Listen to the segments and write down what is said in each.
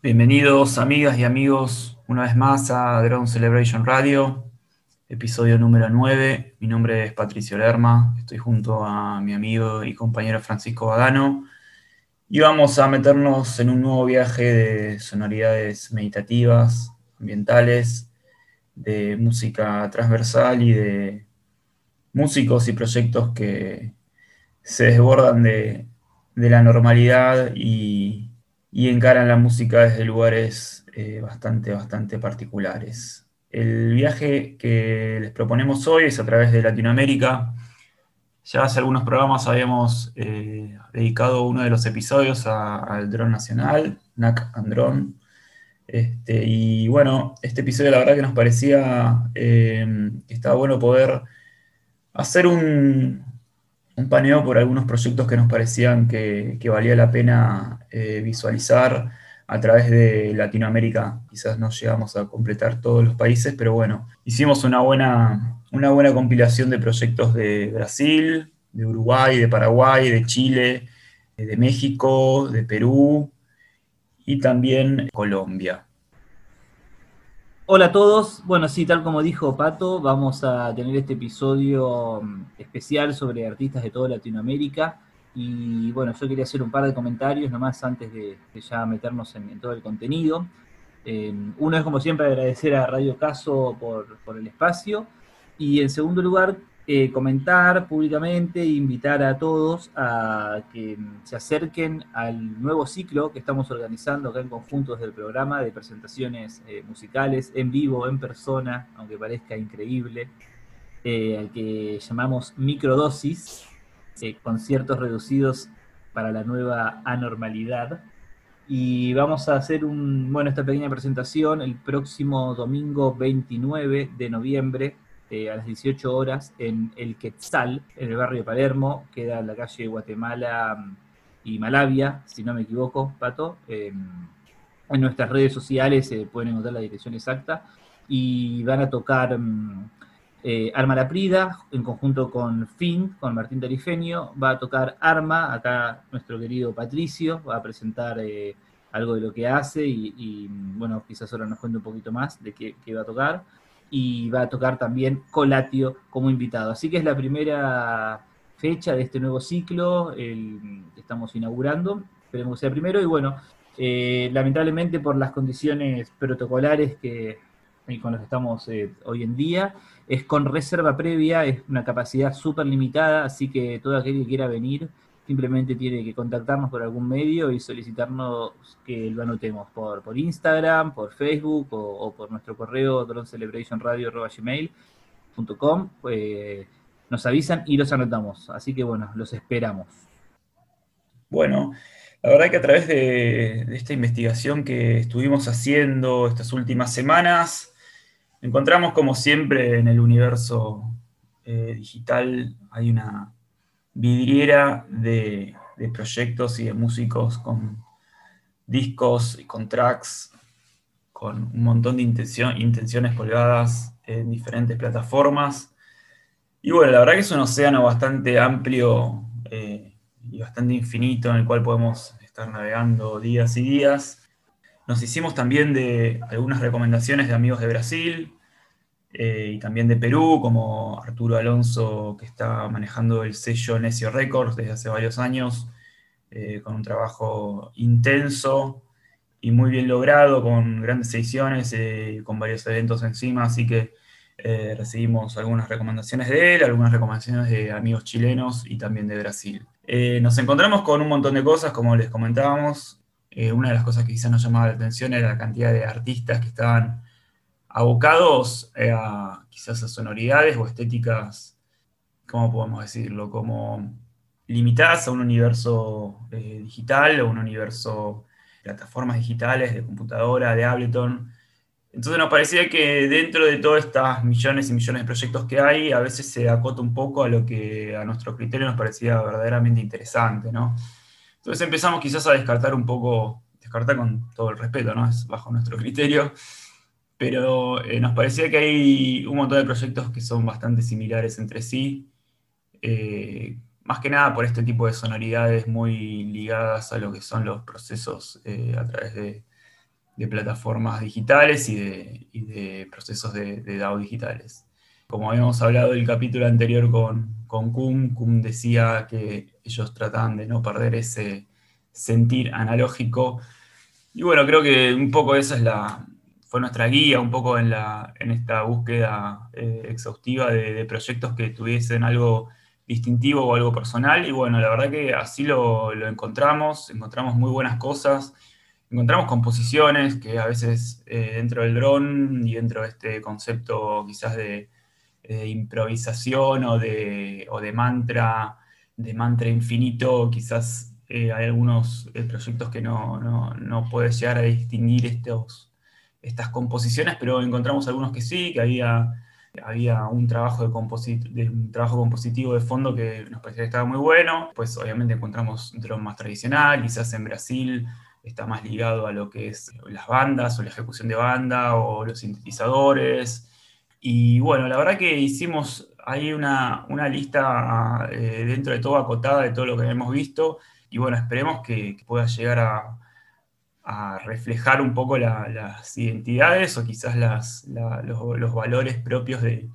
Bienvenidos amigas y amigos una vez más a Drone Celebration Radio, episodio número 9. Mi nombre es Patricio Lerma, estoy junto a mi amigo y compañero Francisco Badano y vamos a meternos en un nuevo viaje de sonoridades meditativas, ambientales, de música transversal y de músicos y proyectos que se desbordan de, de la normalidad y y encaran la música desde lugares eh, bastante, bastante particulares. El viaje que les proponemos hoy es a través de Latinoamérica. Ya hace algunos programas habíamos eh, dedicado uno de los episodios al dron nacional, NAC and. Este, y bueno, este episodio la verdad que nos parecía eh, que estaba bueno poder hacer un, un paneo por algunos proyectos que nos parecían que, valía la pena eh, visualizar a través de Latinoamérica. Quizás no llegamos a completar todos los países, pero bueno, hicimos una buena, una buena compilación de proyectos de Brasil, de Uruguay, de Paraguay, de Chile, de México, de Perú y también Colombia. Hola a todos. Bueno, sí, tal como dijo Pato, vamos a tener este episodio mm, especial sobre artistas de toda Latinoamérica. Y bueno, yo quería hacer un par de comentarios nomás antes de, ya meternos en, todo el contenido. Eh, uno es como siempre agradecer a Radio Caso por, por el espacio. Y en segundo lugar, eh, comentar públicamente e invitar a todos a que se acerquen al nuevo ciclo que estamos organizando acá en conjunto desde el programa de presentaciones eh, musicales en vivo, en persona, aunque parezca increíble, eh, al que llamamos microdosis, conciertos reducidos para la nueva anormalidad. Y vamos a hacer un, bueno, esta pequeña presentación el próximo domingo 29 de noviembre eh, a las 18 horas en El Quetzal, en el barrio de Palermo, queda en la calle Guatemala mm, y Malavia, si no me equivoco, Pato. Em, en nuestras redes sociales se pueden encontrar la dirección exacta. Y van a tocar mm, eh, Arma la Prida en conjunto con Fin, con Martín Tarifeño. Va a tocar Arma, acá nuestro querido Patricio va a presentar eh, algo de lo que hace y, mm, bueno, quizás ahora nos cuente un poquito más de qué, qué va a tocar y va a tocar también Colatio como invitado. Así que es la primera fecha de este nuevo ciclo que estamos inaugurando. Esperemos que sea primero y bueno, eh, lamentablemente por las condiciones protocolares que, con las que estamos eh, hoy en día, es con reserva previa, es una capacidad súper limitada, así que todo aquel que quiera venir simplemente tiene que contactarnos por algún medio y solicitarnos que lo anotemos por, Instagram, por Facebook o, por nuestro correo dronecelebrationradio.gmail.com. Pues, nos avisan y los anotamos. Así que bueno, los esperamos. Bueno, la verdad que a través de, esta investigación que estuvimos haciendo estas últimas semanas, encontramos como siempre en el universo eh, digital hay una vidriera de, proyectos y de músicos con discos y con tracks, con un montón de intenciones colgadas en diferentes plataformas. Y bueno, la verdad que es un océano bastante amplio eh, y bastante infinito en el cual podemos estar navegando días y días. Nos hicimos también de algunas recomendaciones de amigos de Brasil, eh, y también de Perú, como Arturo Alonso, que está manejando el sello Necio Records desde hace varios años, eh, con un trabajo intenso y muy bien logrado, con grandes ediciones, eh, con varios eventos encima, así que recibimos algunas recomendaciones de él, algunas recomendaciones de amigos chilenos y también de Brasil. nos encontramos con un montón de cosas, como les comentábamos. una de las cosas que quizás nos llamaba la atención era la cantidad de artistas que estaban abocados eh, a quizás a sonoridades o estéticas, ¿cómo podemos decirlo? Como limitadas a un universo eh, digital o un universo de plataformas digitales, de computadora, de Ableton. Entonces nos parecía que dentro de todas estas millones y millones de proyectos que hay, a veces se acota un poco a lo que a nuestro criterio nos parecía verdaderamente interesante, ¿no? Entonces empezamos quizás a descartar un poco, descartar con todo el respeto, ¿no? Es bajo nuestro criterio, pero eh, nos parecía que hay un montón de proyectos que son bastante similares entre sí, eh, más que nada por este tipo de sonoridades muy ligadas a lo que son los procesos eh, a través de, plataformas digitales y de, procesos de, DAO digitales. Como habíamos hablado el capítulo anterior con, con Kuhn, Kuhn decía que ellos tratan de no perder ese sentir analógico. Y bueno, creo que un poco esa es la, fue nuestra guía, un poco en, la, en esta búsqueda eh, exhaustiva de, proyectos que tuviesen algo distintivo o algo personal. Y bueno, la verdad que así lo, encontramos, encontramos muy buenas cosas, encontramos composiciones que a veces eh, dentro del dron y dentro de este concepto quizás de, improvisación o de, o de mantra, de mantra infinito, quizás eh, hay algunos proyectos que no, no, puedes llegar a distinguir estos, estas composiciones, pero encontramos algunos que sí, que había había un trabajo de, un trabajo compositivo de fondo que nos parecía que estaba muy bueno. Pues obviamente encontramos un más tradicional, quizás en Brasil está más ligado a lo que es las bandas o la ejecución de banda o los sintetizadores. Y bueno, la verdad que hicimos ahí una, una lista eh, dentro de todo acotada de todo lo que hemos visto y bueno, esperemos que pueda llegar a, a reflejar un poco las identidades o quizás los, valores propios de,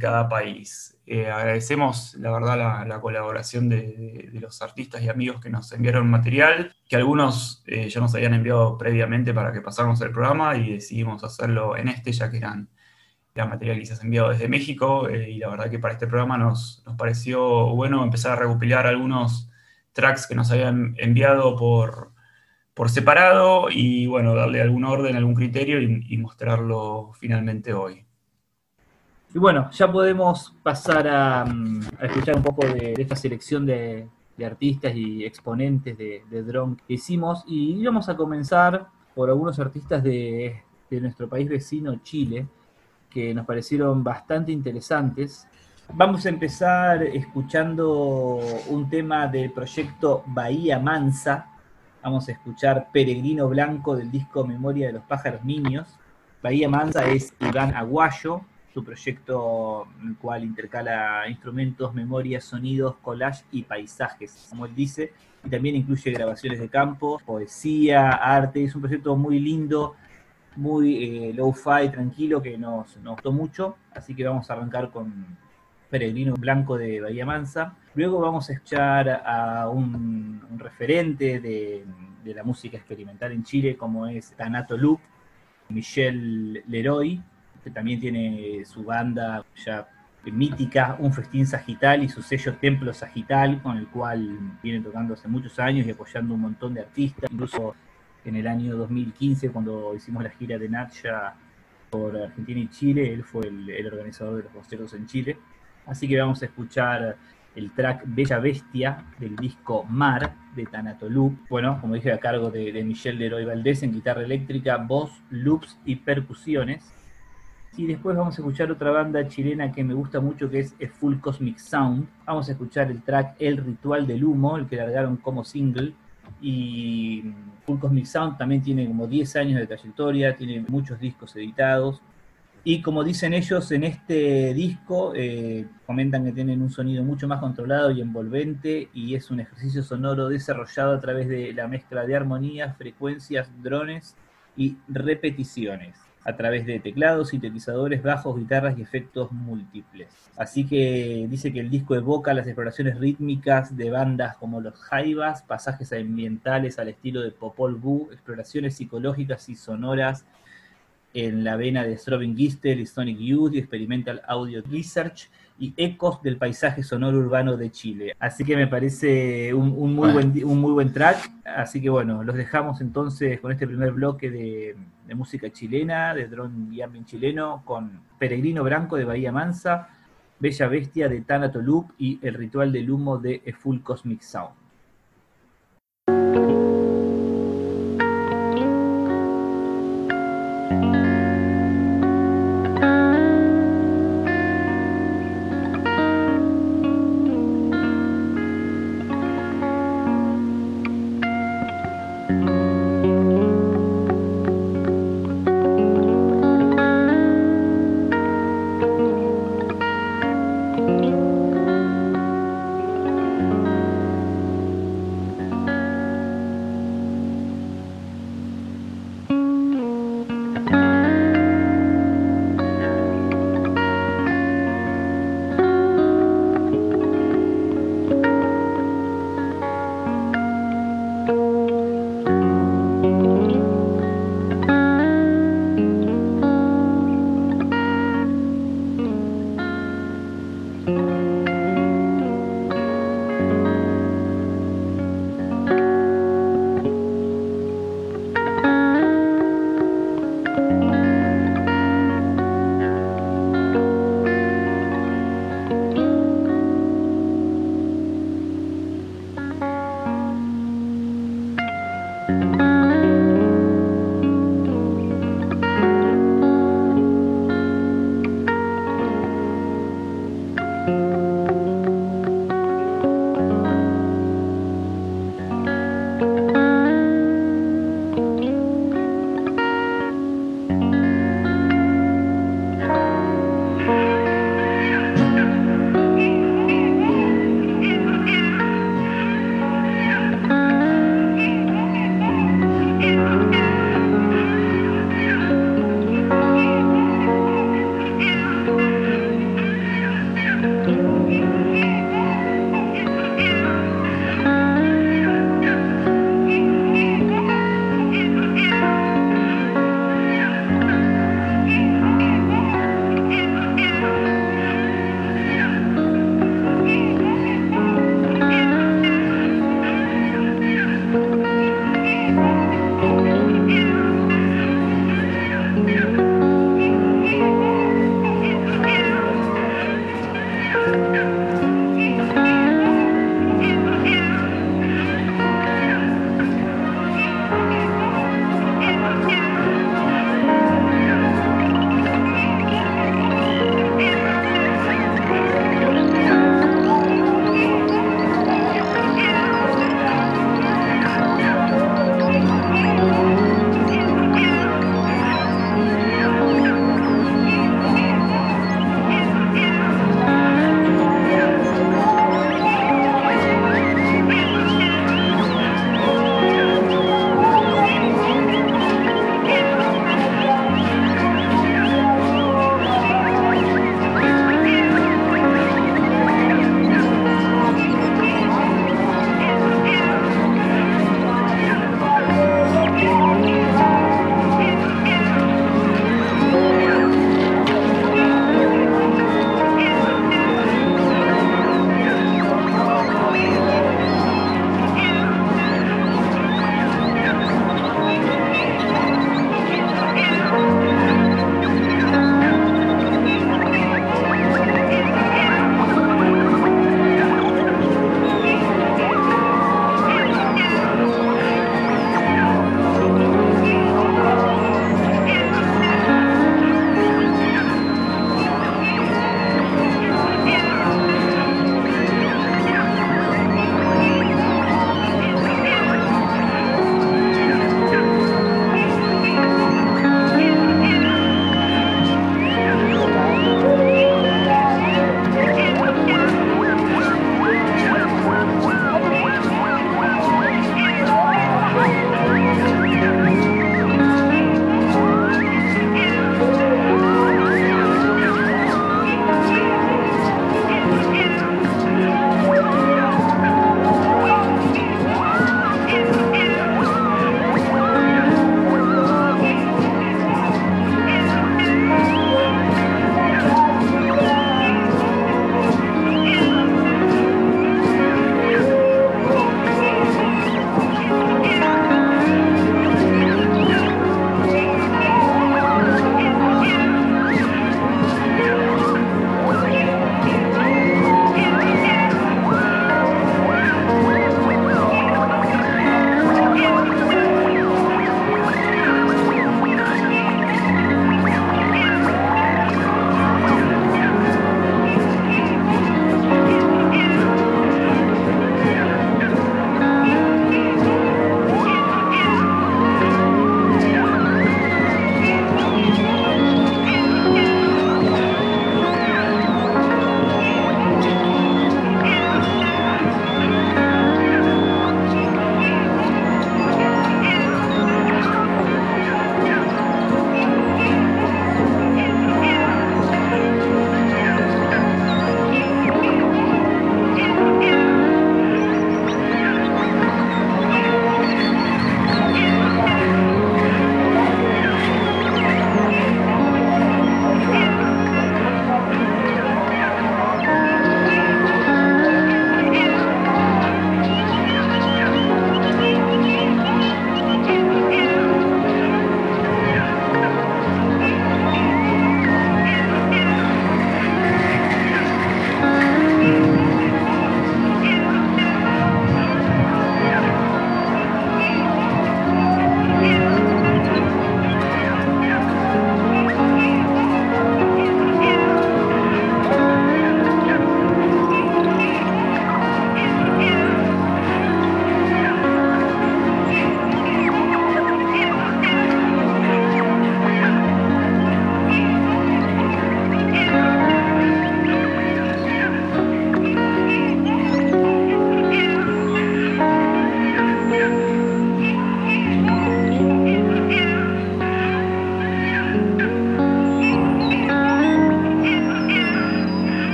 cada país. Eh, agradecemos, la verdad, la, colaboración de, los artistas y amigos que nos enviaron material, que algunos eh, ya nos habían enviado previamente para que pasáramos el programa y decidimos hacerlo en este, ya que eran la material quizás enviado desde México, eh, y la verdad que para este programa nos, nos pareció bueno empezar a recopilar algunos tracks que nos habían enviado por, por separado y bueno, darle algún orden, algún criterio y, mostrarlo finalmente hoy. Y bueno, ya podemos pasar a, mm, escuchar un poco de, esta selección de, artistas y exponentes de, de drone que hicimos y vamos a comenzar por algunos artistas de, de nuestro país vecino, Chile, que nos parecieron bastante interesantes. Vamos a empezar escuchando un tema del proyecto Bahía Mansa, Vamos a escuchar Peregrino Blanco del disco Memoria de los Pájaros Niños. Bahía Mansa es Iván Aguayo, su proyecto en el cual intercala instrumentos, memorias, sonidos, collage y paisajes, como él dice. Y también incluye grabaciones de campo, poesía, arte. Es un proyecto muy lindo, muy eh, low-fi, tranquilo, que nos, nos gustó mucho. Así que vamos a arrancar con Peregrino Blanco de Bahía Mansa. Luego vamos a escuchar a un, referente de, la música experimental en Chile, como es Tanato Loop, Michel Leroy, que también tiene su banda ya mítica, Un Festín Sagital y su sello Templo Sagital, con el cual viene tocando hace muchos años y apoyando un montón de artistas. Incluso en el año 2015, cuando hicimos la gira de Natcha por Argentina y Chile, él fue el, el organizador de los conciertos en Chile. Así que vamos a escuchar el track Bella Bestia del disco Mar de Tanatolú. Bueno, como dije, a cargo de, de Michel Leroy Valdés en guitarra eléctrica, voz, loops y percusiones. Y después vamos a escuchar otra banda chilena que me gusta mucho que es Full Cosmic Sound. Vamos a escuchar el track El Ritual del Humo, el que largaron como single. Y Full Cosmic Sound también tiene como 10 años de trayectoria, tiene muchos discos editados. Y como dicen ellos en este disco, eh, comentan que tienen un sonido mucho más controlado y envolvente y es un ejercicio sonoro desarrollado a través de la mezcla de armonías, frecuencias, drones y repeticiones, a través de teclados, sintetizadores, bajos, guitarras y efectos múltiples. Así que dice que el disco evoca las exploraciones rítmicas de bandas como los Jaivas, pasajes ambientales al estilo de Popol Vuh, exploraciones psicológicas y sonoras en la vena de Strobing Gistel y Sonic Youth y Experimental Audio Research y ecos del paisaje sonoro urbano de Chile. Así que me parece un, muy, buen, un muy buen track. Así que bueno, los dejamos entonces con este primer bloque de, música chilena, de drone y ambient chileno, con Peregrino Branco de Bahía Mansa, Bella Bestia de Tanato Loop y El Ritual del Humo de Full Cosmic Sound.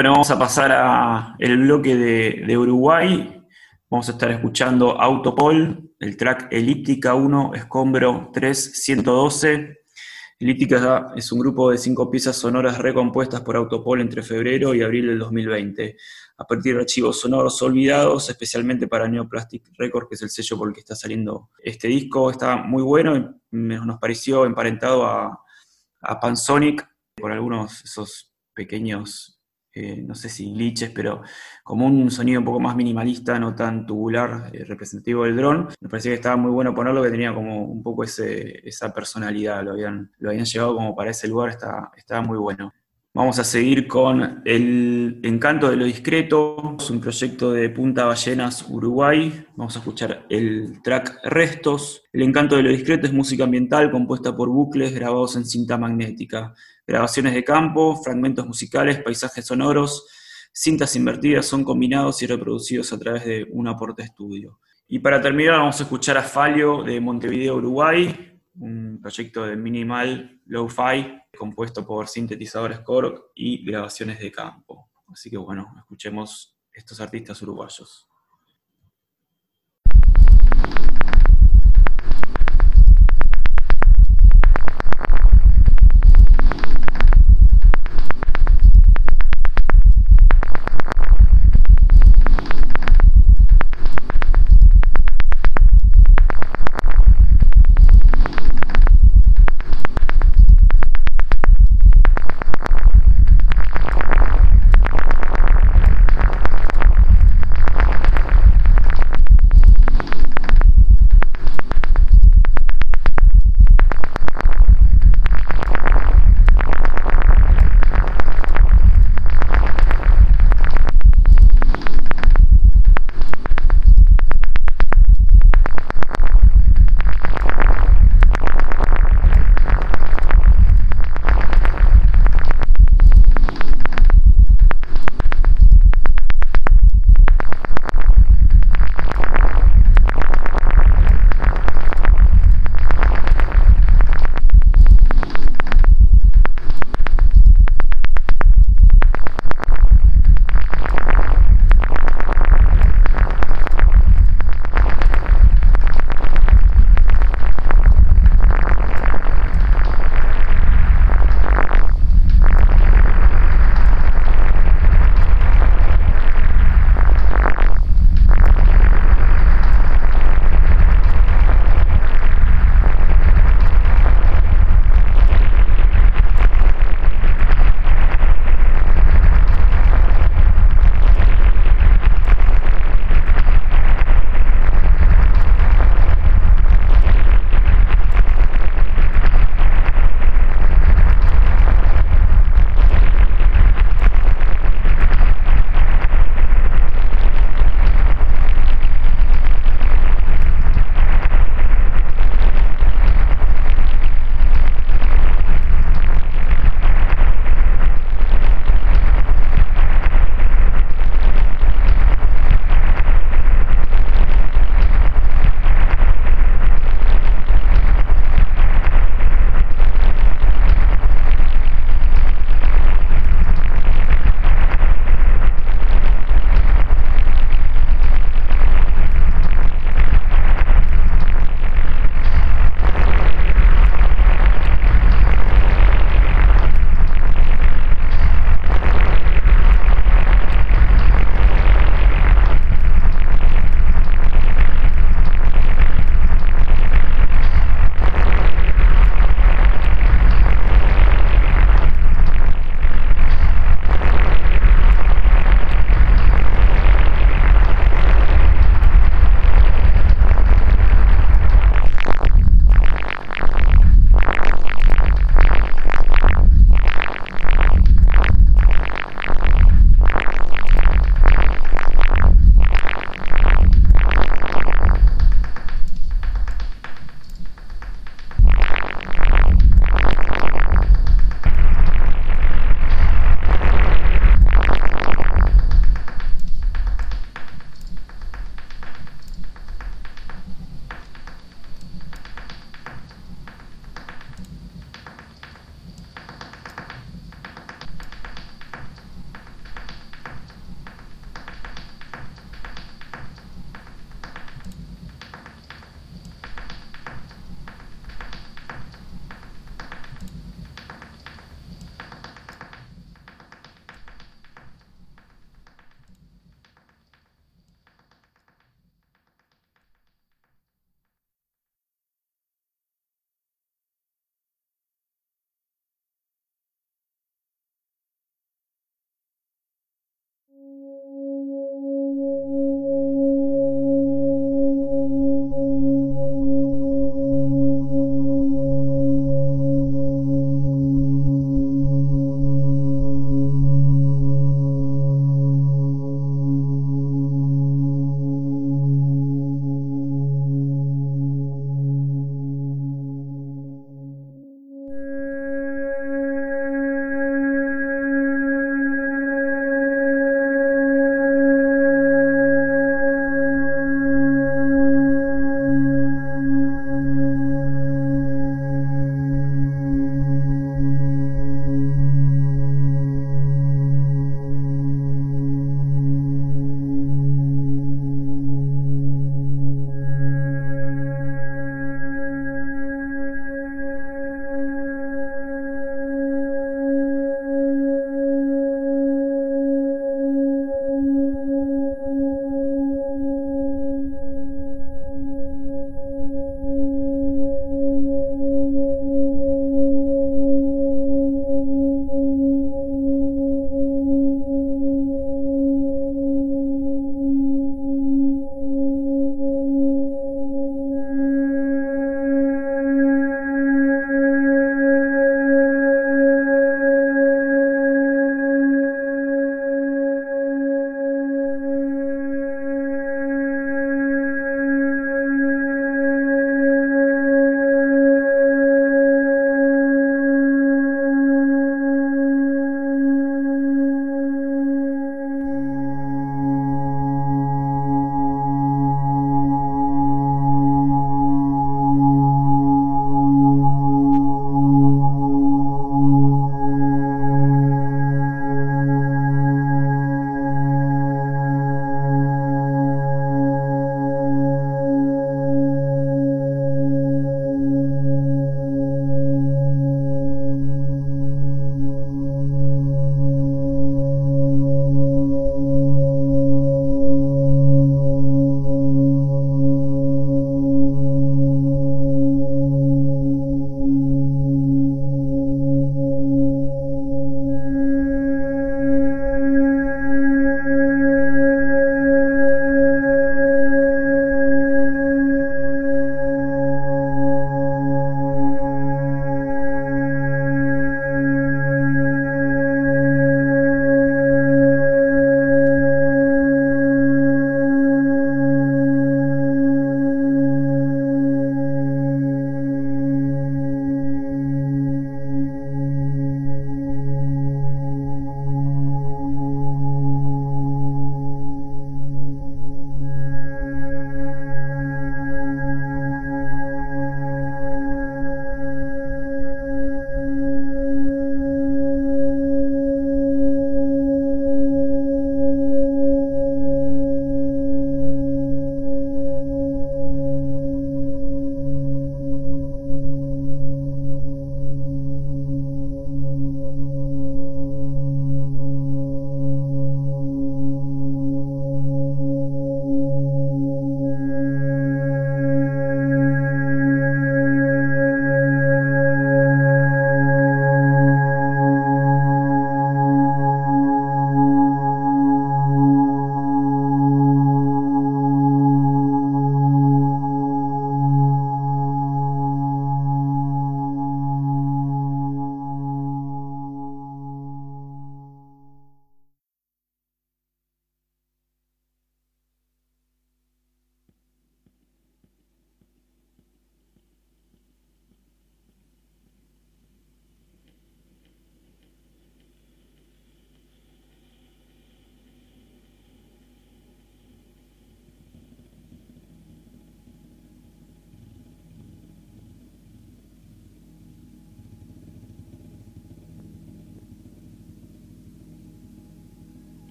Bueno, vamos a pasar a el bloque de, de Uruguay. Vamos a estar escuchando Autopol, el track Elíptica 1, Escombro 3, 112. Elíptica es un grupo de cinco piezas sonoras recompuestas por Autopol entre febrero y abril del 2020, a partir de archivos sonoros olvidados, especialmente para Neoplastic Records, que es el sello por el que está saliendo este disco. Está muy bueno y nos pareció emparentado a, a Pansonic por algunos esos pequeños eh, no sé si glitches, pero como un sonido un poco más minimalista, no tan tubular, eh, representativo del dron. Me parecía que estaba muy bueno ponerlo, que tenía como un poco ese, esa personalidad, lo habían, llevado como para ese lugar, estaba, estaba muy bueno. Vamos a seguir con El Encanto de lo Discreto, es un proyecto de Punta Ballenas, Uruguay. Vamos a escuchar el track Restos. El Encanto de lo Discreto es música ambiental compuesta por bucles grabados en cinta magnética, grabaciones de campo, fragmentos musicales, paisajes sonoros, cintas invertidas son combinados y reproducidos a través de un aporte estudio. Y para terminar vamos a escuchar a Falio de Montevideo, Uruguay, un proyecto de minimal lo-fi compuesto por sintetizadores Korg y grabaciones de campo. Así que bueno, escuchemos estos artistas uruguayos.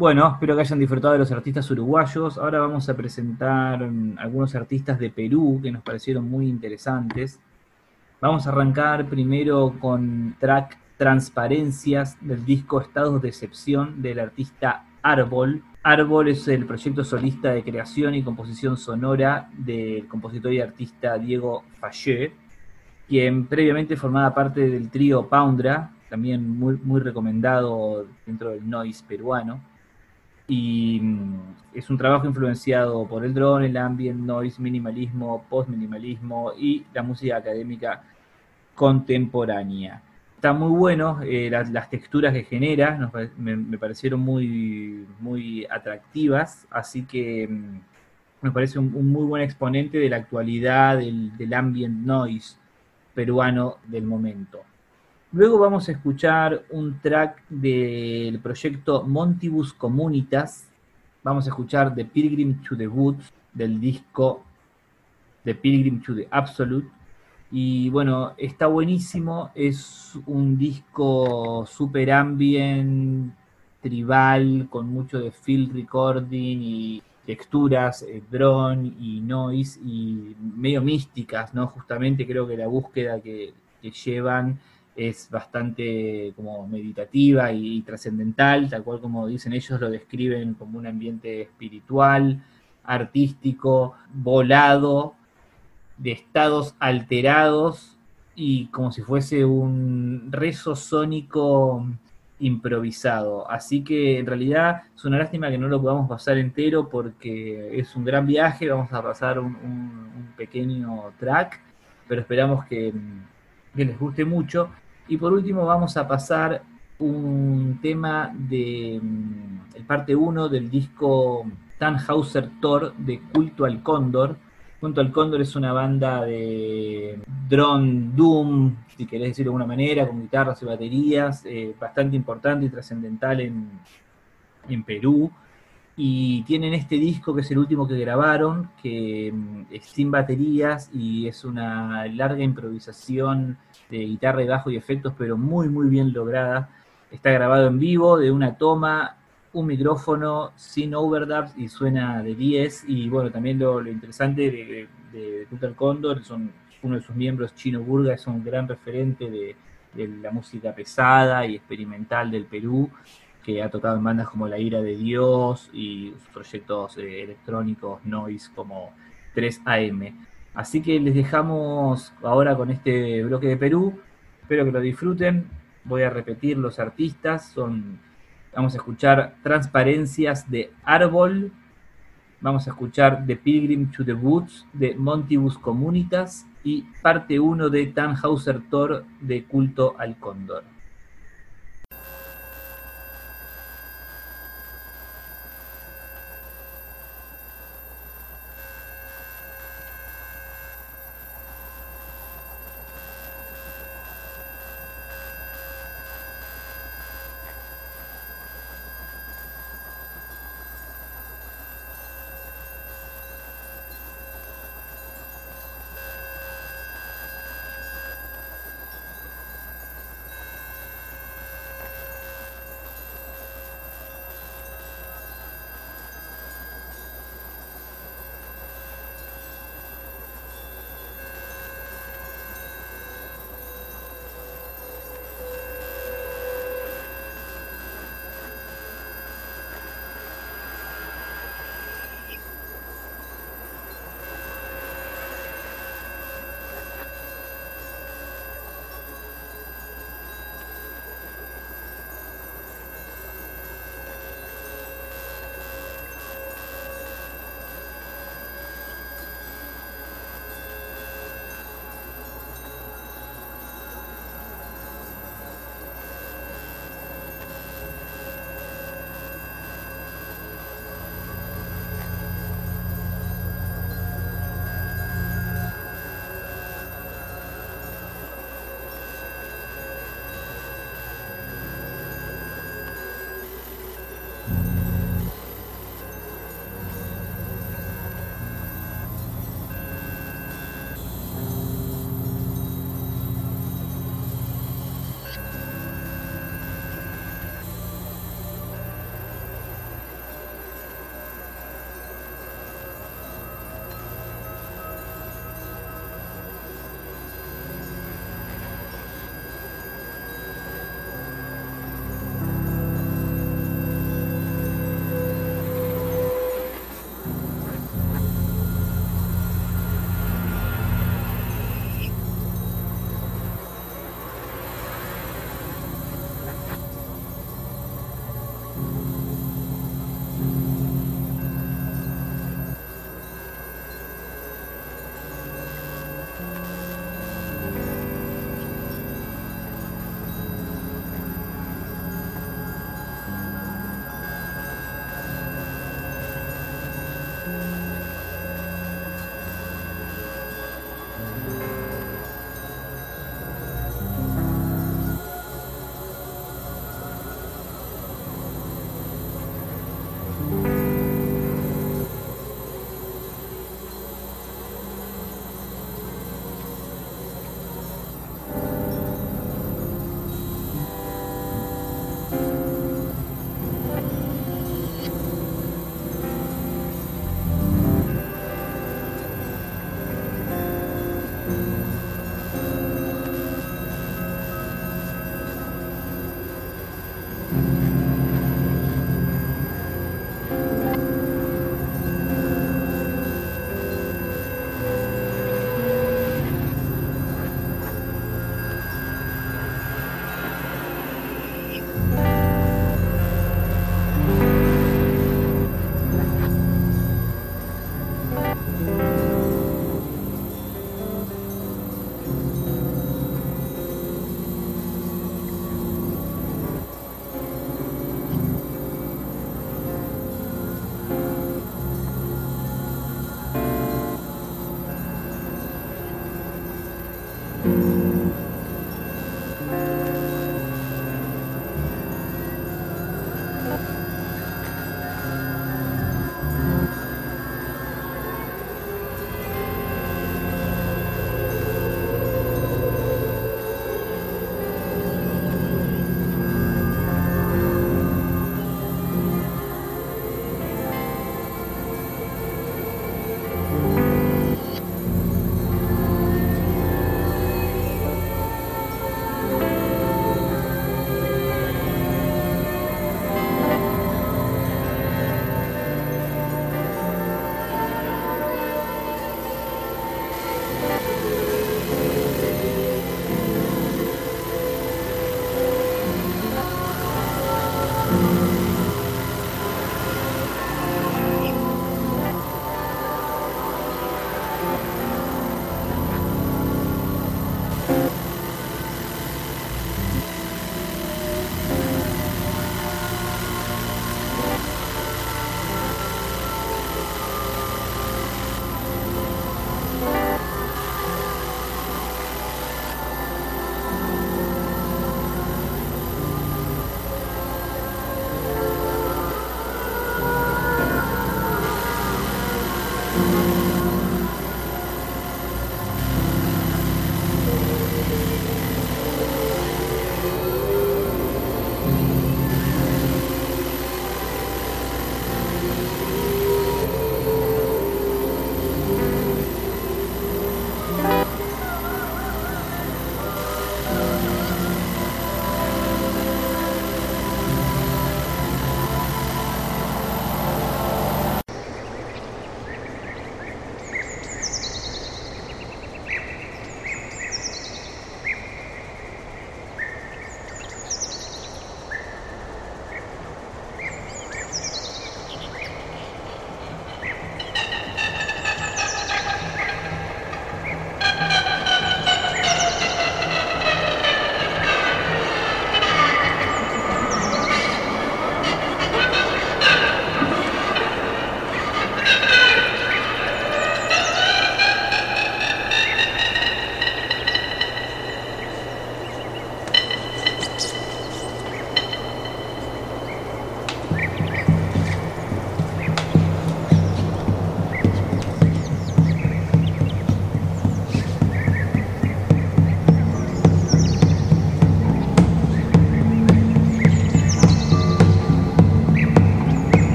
Bueno, espero que hayan disfrutado de los artistas uruguayos. Ahora vamos a presentar mm, algunos artistas de Perú que nos parecieron muy interesantes. Vamos a arrancar primero con track Transparencias del disco Estados de Excepción del artista Árbol. Árbol es el proyecto solista de creación y composición sonora del compositor y artista Diego Fallé, quien previamente formaba parte del trío Poundra, también muy, muy recomendado dentro del noise peruano y mm, es un trabajo influenciado por el drone, el ambient noise, minimalismo, post-minimalismo y la música académica contemporánea. Está muy bueno, eh, las, texturas que genera me, parecieron muy, muy atractivas, así que mm, me parece un, muy buen exponente de la actualidad del, del ambient noise peruano del momento. Luego vamos a escuchar un track del proyecto Montibus Comunitas. Vamos a escuchar The Pilgrim to the Woods del disco The Pilgrim to the Absolute. Y bueno, está buenísimo. Es un disco super ambient, tribal, con mucho de field recording y texturas, eh, drone y noise y medio místicas, ¿no? Justamente creo que la búsqueda que, que llevan es bastante como meditativa y, trascendental, tal cual como dicen ellos, lo describen como un ambiente espiritual, artístico, volado, de estados alterados y como si fuese un rezo sónico improvisado. Así que en realidad es una lástima que no lo podamos pasar entero porque es un gran viaje, vamos a pasar un, pequeño track, pero esperamos que les guste mucho. Y por último vamos a pasar un tema de mm, el parte 1 del disco Tannhauser Thor de Culto al Cóndor. Culto al Cóndor es una banda de drone doom, si querés decirlo de alguna manera, con guitarras y baterías, eh, bastante importante y trascendental en, en Perú y tienen este disco que es el último que grabaron, que mm, es sin baterías y es una larga improvisación de guitarra y bajo y efectos, pero muy muy bien lograda. Está grabado en vivo de una toma, un micrófono sin overdubs y suena de 10. Y bueno, también lo, interesante de, de, Condor, son uno de sus miembros, Chino Burga, es un gran referente de la música pesada y experimental del Perú que ha tocado en bandas como La Ira de Dios y proyectos eh, electrónicos noise como 3AM. Así que les dejamos ahora con este bloque de Perú. Espero que lo disfruten. Voy a repetir los artistas. Son, vamos a escuchar Transparencias de Árbol. Vamos a escuchar The Pilgrim to the Woods de Montibus Comunitas y parte 1 de Tannhauser Thor de Culto al Cóndor.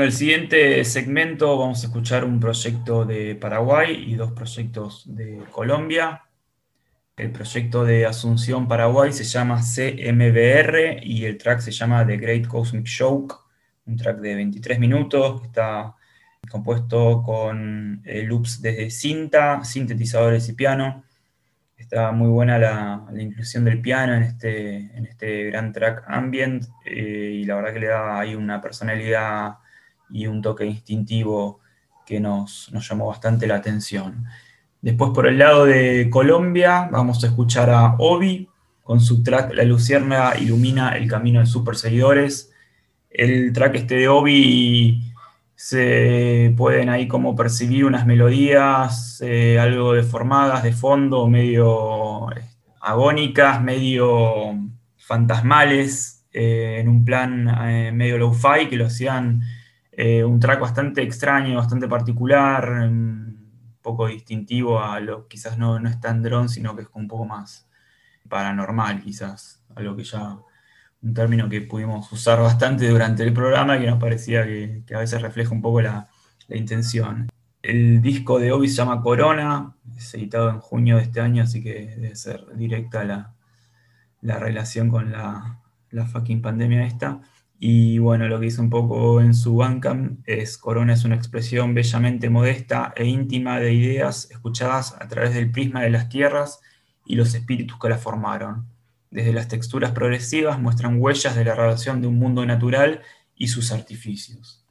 Bueno, el siguiente segmento vamos a escuchar un proyecto de Paraguay y dos proyectos de Colombia. El proyecto de Asunción Paraguay se llama CMBR y el track se llama The Great Cosmic Show, un track de 23 minutos, está compuesto con eh, loops desde cinta, sintetizadores y piano. Está muy buena la, inclusión del piano en este, en este gran track ambient eh, y la verdad que le da ahí una personalidad y un toque instintivo que nos, nos llamó bastante la atención. Después por el lado de Colombia vamos a escuchar a Obi con su track La Lucierna ilumina el camino de sus perseguidores. El track este de Obi se pueden ahí como percibir unas melodías eh, algo deformadas de fondo, medio eh, agónicas, medio fantasmales, eh, en un plan medio low-fi que lo hacían un track bastante extraño, bastante particular, un poco distintivo a lo quizás no, no es tan drone, sino que es un poco más paranormal quizás, a lo que ya un término que pudimos usar bastante durante el programa y que nos parecía que, a veces refleja un poco la, intención. El disco de Obi se llama Corona, es editado en junio de este año, así que debe ser directa la, relación con la, la, fucking pandemia esta. Y bueno, lo que hizo un poco en su Bandcamp es Corona es una expresión bellamente modesta e íntima de ideas escuchadas a través del prisma de las tierras y los espíritus que la formaron desde las texturas progresivas muestran huellas de la relación de un mundo natural y sus artificios.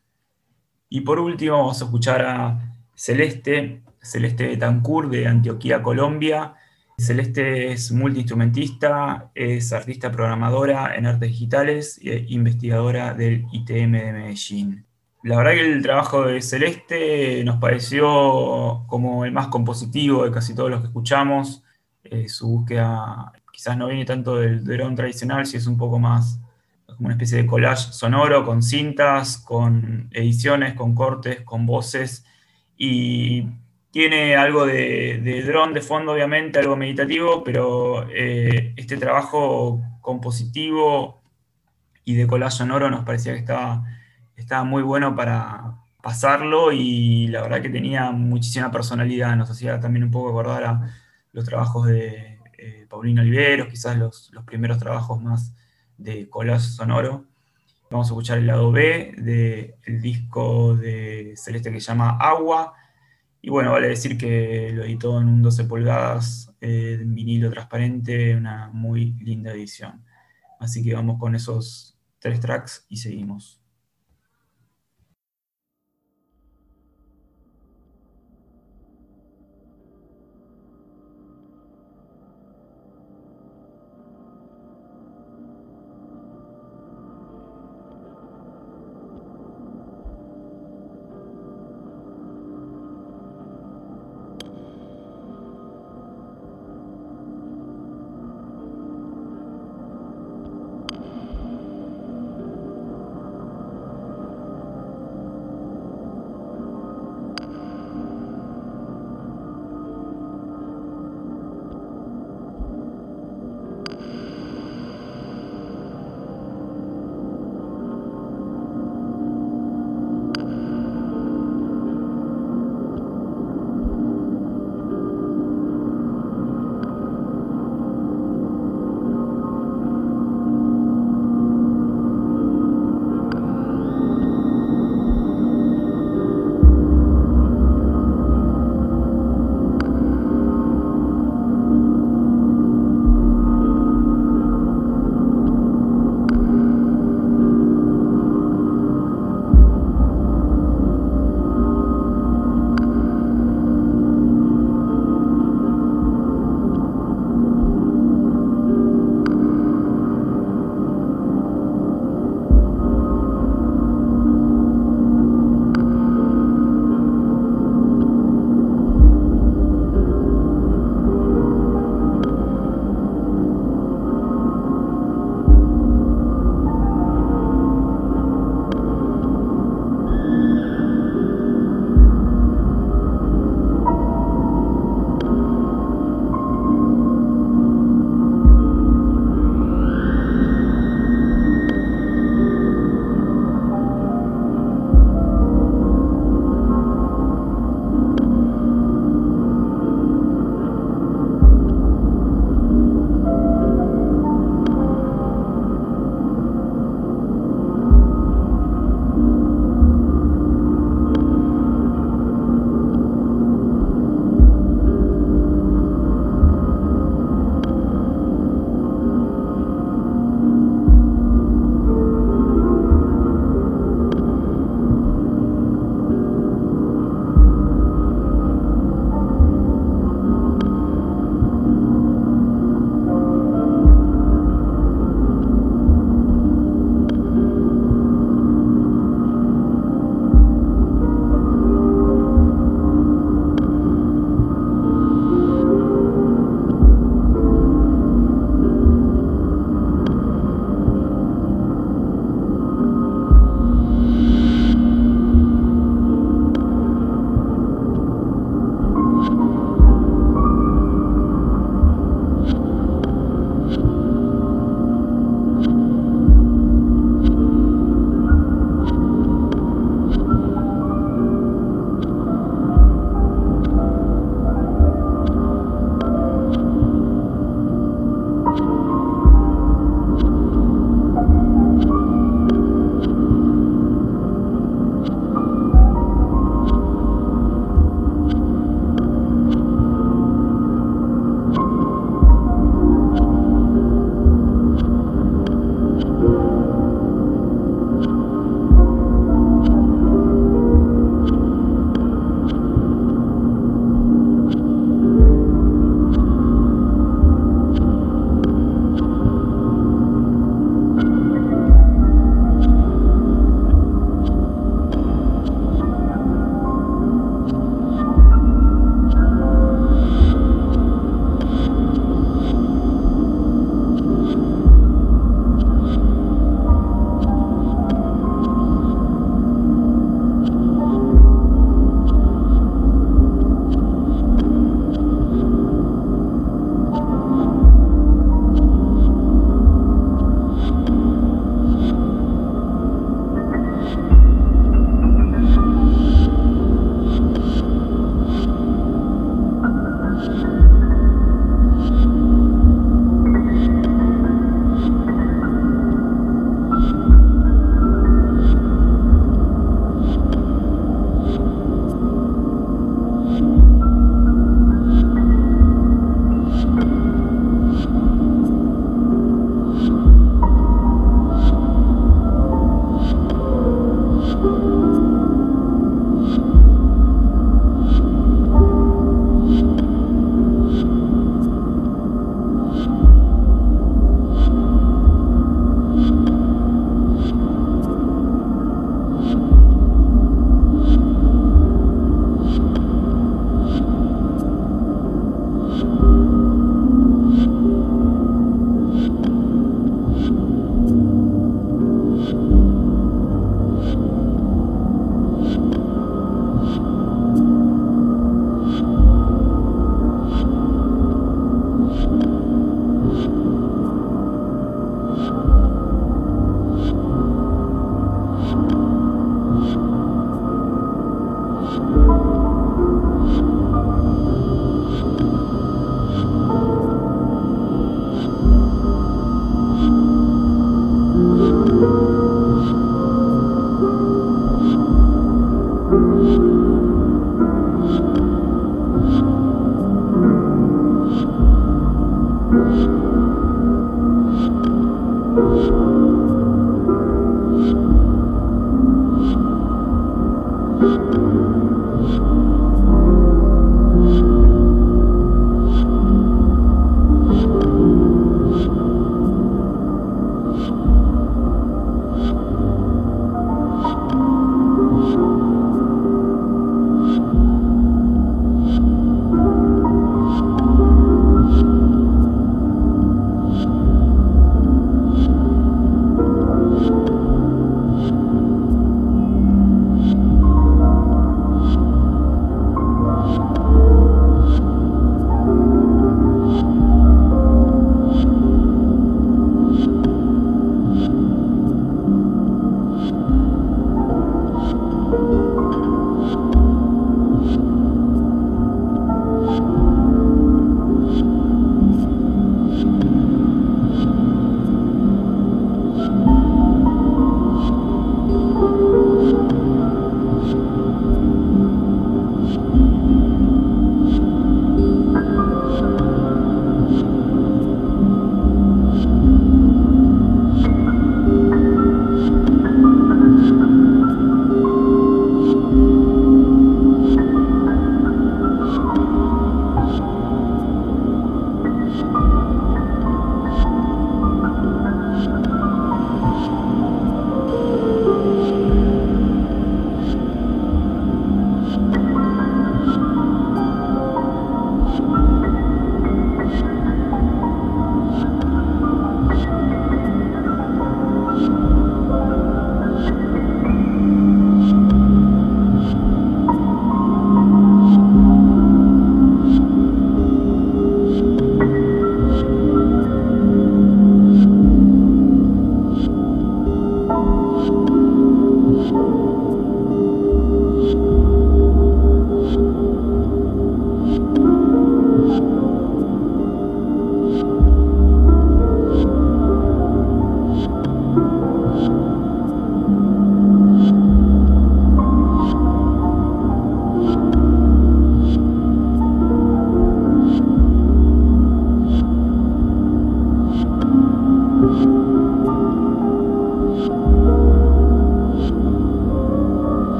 Y por último vamos a escuchar a Celeste, Celeste Betancourt de Antioquía, Colombia. Celeste es multiinstrumentista, es artista programadora en artes digitales e investigadora del ITM de Medellín. La verdad que el trabajo de Celeste nos pareció como el más compositivo de casi todos los que escuchamos. Eh, su búsqueda quizás no viene tanto del drone tradicional, si es un poco más como una especie de collage sonoro, con cintas, con ediciones, con cortes, con voces, y tiene algo de, drone de fondo, obviamente, algo meditativo, pero eh, este trabajo compositivo y de collage sonoro nos parecía que estaba, estaba muy bueno para pasarlo y la verdad que tenía muchísima personalidad, nos hacía también un poco acordar a los trabajos de, eh, Paulino Oliveros, quizás los, primeros trabajos más de collage sonoro. Vamos a escuchar el lado B del disco de Celeste que se llama Agua. Y bueno, vale decir que lo editó en un 12 pulgadas eh, en vinilo transparente, una muy linda edición. Así que vamos con esos tres tracks y seguimos.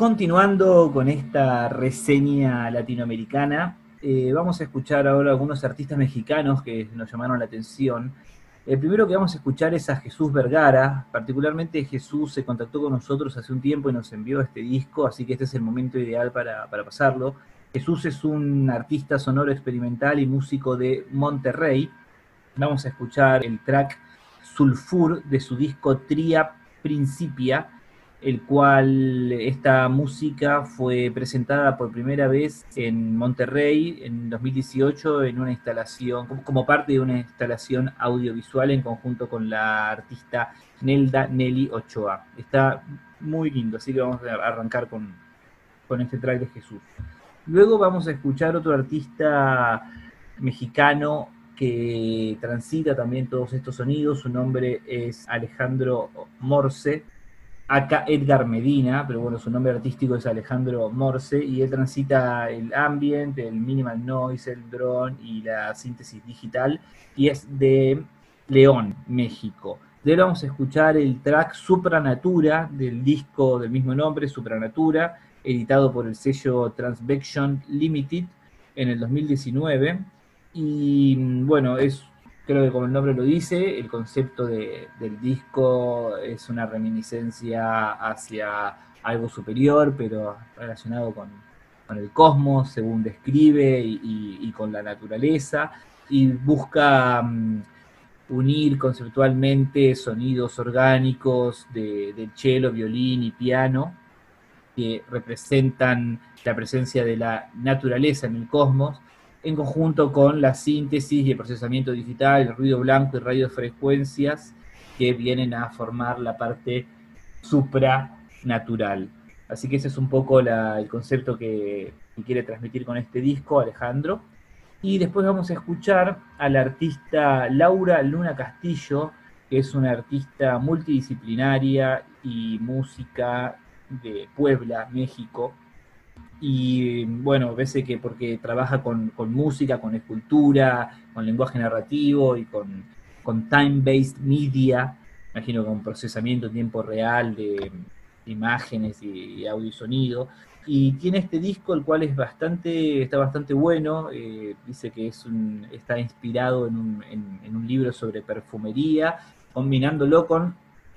Continuando con esta reseña latinoamericana, eh, vamos a escuchar ahora algunos artistas mexicanos que nos llamaron la atención. El primero que vamos a escuchar es a Jesús Vergara, particularmente Jesús se contactó con nosotros hace un tiempo y nos envió este disco, así que este es el momento ideal para, para pasarlo. Jesús es un artista sonoro experimental y músico de Monterrey. Vamos a escuchar el track Sulfur de su disco Tria Principia, el cual esta música fue presentada por primera vez en Monterrey en 2018 en una instalación, como parte de una instalación audiovisual en conjunto con la artista Nelda Nelly Ochoa. Está muy lindo, así que vamos a arrancar con, con este track de Jesús. Luego vamos a escuchar otro artista mexicano que transita también todos estos sonidos. Su nombre es Alejandro Morse acá Edgar Medina, pero bueno, su nombre artístico es Alejandro Morse, y él transita el ambient, el minimal noise, el drone y la síntesis digital, y es de León, México. De él vamos a escuchar el track Supranatura del disco del mismo nombre, Supranatura, editado por el sello Transvection Limited en el 2019. Y bueno, es creo que como el nombre lo dice, el concepto del disco es una reminiscencia hacia algo superior, pero relacionado con, el cosmos, según describe, y, con la naturaleza, y busca mm, unir conceptualmente sonidos orgánicos de, del cello, violín y piano, que representan la presencia de la naturaleza en el cosmos, en conjunto con la síntesis y el procesamiento digital, el ruido blanco y radiofrecuencias que vienen a formar la parte supranatural. Así que ese es un poco el concepto que, quiere transmitir con este disco Alejandro. Y después vamos a escuchar a la artista Laura Luna Castillo, que es una artista multidisciplinaria y música de Puebla, México, y bueno, veces que porque trabaja con, música, con escultura, con lenguaje narrativo y con, time-based media, imagino con procesamiento en tiempo real de, imágenes y, audio y sonido. Y tiene este disco, el cual es bastante, está bastante bueno. Eh, dice que es un, está inspirado en un, libro sobre perfumería, combinándolo con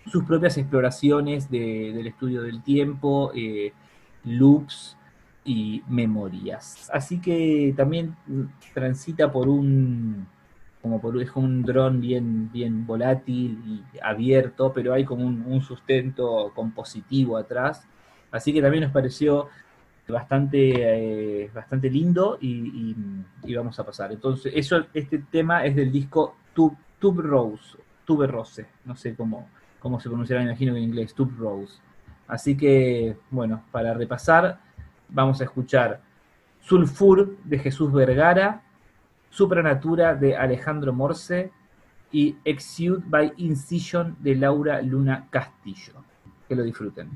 sus propias exploraciones del estudio del tiempo, eh, loops, y memorias. Así que también transita por un como por es un dron bien, bien volátil y abierto, pero hay como un, sustento compositivo atrás. Así que también nos pareció bastante, eh, bastante lindo y, vamos a pasar. Entonces, eso, este tema es del disco Tube, Rose, Tube Rose, no sé cómo, cómo se pronunciará, imagino en inglés, Tube Rose. Así que, bueno, para repasar, vamos a escuchar Sulfur de Jesús Vergara, Supranatura de Alejandro Morse y Exude by Incision de Laura Luna Castillo. Que lo disfruten.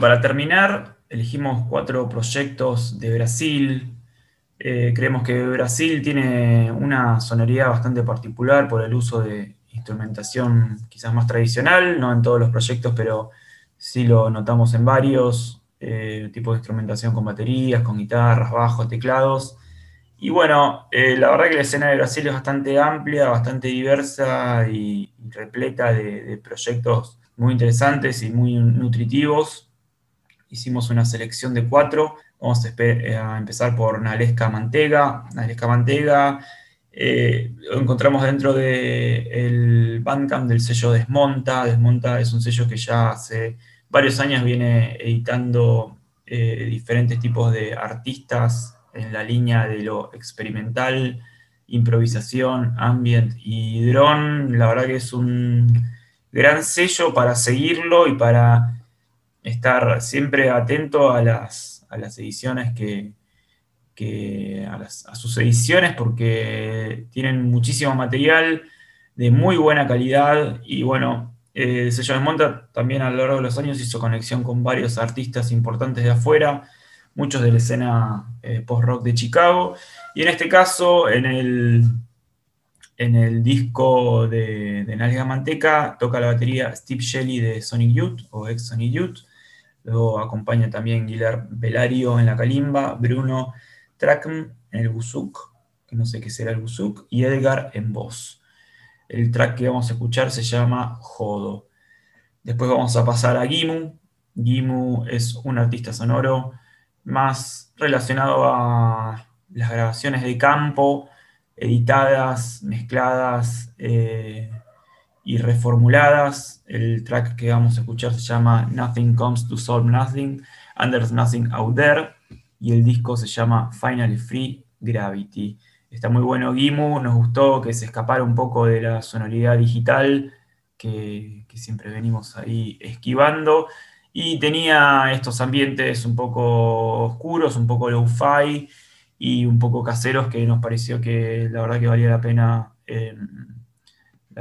Para terminar, elegimos cuatro proyectos de Brasil. Eh, creemos que Brasil tiene una sonoridad bastante particular por el uso de instrumentación quizás más tradicional, no en todos los proyectos, pero sí lo notamos en varios eh, tipos de instrumentación con baterías, con guitarras, bajos, teclados. Y bueno, eh, la verdad que la escena de Brasil es bastante amplia, bastante diversa y, repleta de, proyectos muy interesantes y muy nutritivos. Hicimos una selección de cuatro. Vamos a, empezar por Nalesca Mantega. Nalesca Mantega eh, lo encontramos dentro del Bandcamp del sello Desmonta. Desmonta es un sello que ya hace varios años viene editando eh, diferentes tipos de artistas en la línea de lo experimental, improvisación, ambient y drone. La verdad que es un gran sello para seguirlo y para estar siempre atento a las, a las ediciones que, a, sus ediciones porque tienen muchísimo material de muy buena calidad y bueno, eh, el sello de Monta también a lo largo de los años hizo conexión con varios artistas importantes de afuera, muchos de la escena eh, post-rock de Chicago y en este caso en el, en el disco de, de Nalga Manteca toca la batería Steve Shelley de Sonic Youth o ex Sonic Youth. Luego acompaña también Guilherme Belario en la calimba, Bruno Trackm en el Busuk, que no sé qué será el Busuk, y Edgar en voz. El track que vamos a escuchar se llama Jodo. Después vamos a pasar a Gimu. Gimu es un artista sonoro más relacionado a las grabaciones de campo, editadas, mezcladas eh, y reformuladas. El track que vamos a escuchar se llama Nothing Comes to Solve Nothing, and There's Nothing Out There y el disco se llama Finally Free Gravity. Está muy bueno Gimu, nos gustó que se escapara un poco de la sonoridad digital que, siempre venimos ahí esquivando y tenía estos ambientes un poco oscuros, un poco low-fi y un poco caseros que nos pareció que la verdad que valía la pena, eh,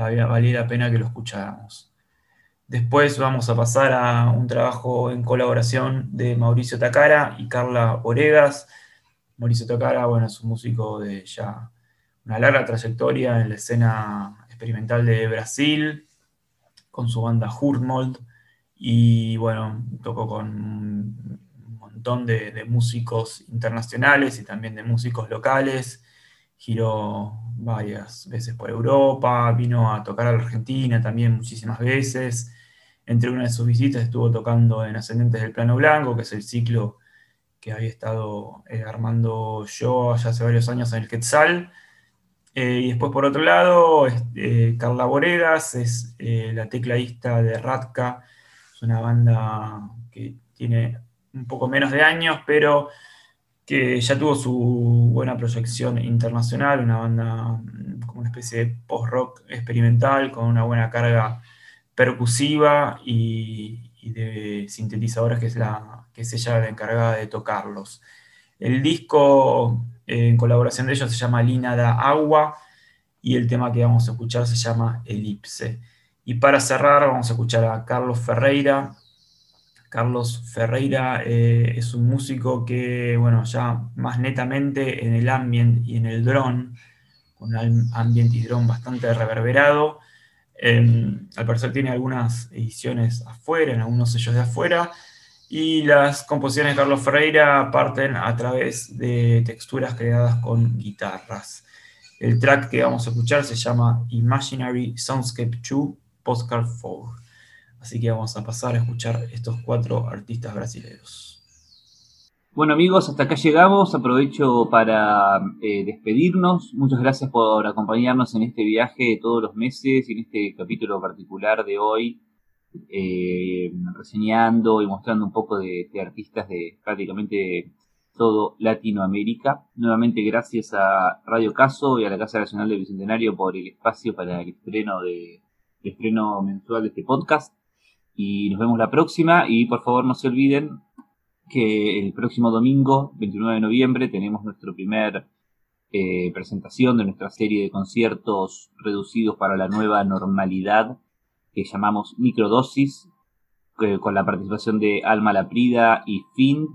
valía la pena que lo escucháramos. Después vamos a pasar a un trabajo en colaboración de Mauricio Takara y Carla Oregas. Mauricio Takara, bueno, es un músico de ya una larga trayectoria en la escena experimental de Brasil, con su banda Hurtmold, y bueno, tocó con un montón de músicos internacionales y también de músicos locales. Giró varias veces por Europa, vino a tocar a la Argentina también muchísimas veces entre una de sus visitas estuvo tocando en Ascendentes del Plano Blanco, que es el ciclo que había estado eh, armando yo ya hace varios años en el Quetzal. Eh, y después, por otro lado, este, Carla Boregas es eh, la tecladista de Ratka, es una banda que tiene un poco menos de años, pero que ya tuvo su buena proyección internacional, una banda mm, como una especie de post-rock experimental, con una buena carga percusiva y, de sintetizadores, que es, la, que es ella la encargada de tocarlos. El disco en colaboración de ellos se llama Lina da Agua y el tema que vamos a escuchar se llama Elipse. Y para cerrar vamos a escuchar a Carlos Ferreira. Carlos Ferreira eh, es un músico que, bueno, ya más netamente en el ambient y en el drone, con un ambient y drone bastante reverberado, al parecer tiene algunas ediciones afuera, en algunos sellos de afuera, y las composiciones de Carlos Ferreira parten a través de texturas creadas con guitarras. El track que vamos a escuchar se llama Imaginary Soundscape 2 Postcard 4. Así que vamos a pasar a escuchar estos cuatro artistas brasileños. Bueno amigos, hasta acá llegamos. Aprovecho para eh, despedirnos. Muchas gracias por acompañarnos en este viaje todos los meses y en este capítulo particular de hoy, eh, reseñando y mostrando un poco de, artistas de prácticamente todo Latinoamérica. Nuevamente gracias a Radio Caso y a la Casa Nacional del Bicentenario por el espacio para el estreno de el estreno mensual de este podcast. Y nos vemos la próxima. Y por favor no se olviden que el próximo domingo, 29 de noviembre, tenemos nuestra primer eh, presentación de nuestra serie de conciertos reducidos para la nueva normalidad que llamamos microdosis, eh, con la participación de Alma Laprida y Finn,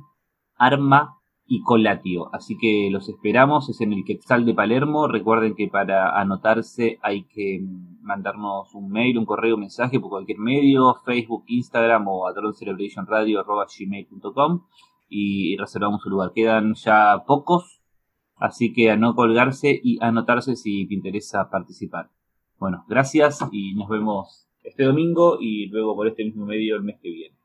Arma y Colatio. Así que los esperamos, es en el Quetzal de Palermo. Recuerden que para anotarse hay que mm, mandarnos un mail, un correo, un mensaje por cualquier medio, Facebook, Instagram o a gmail.com y reservamos un lugar. Quedan ya pocos, así que a no colgarse y anotarse si te interesa participar. Bueno, gracias y nos vemos este domingo y luego por este mismo medio el mes que viene.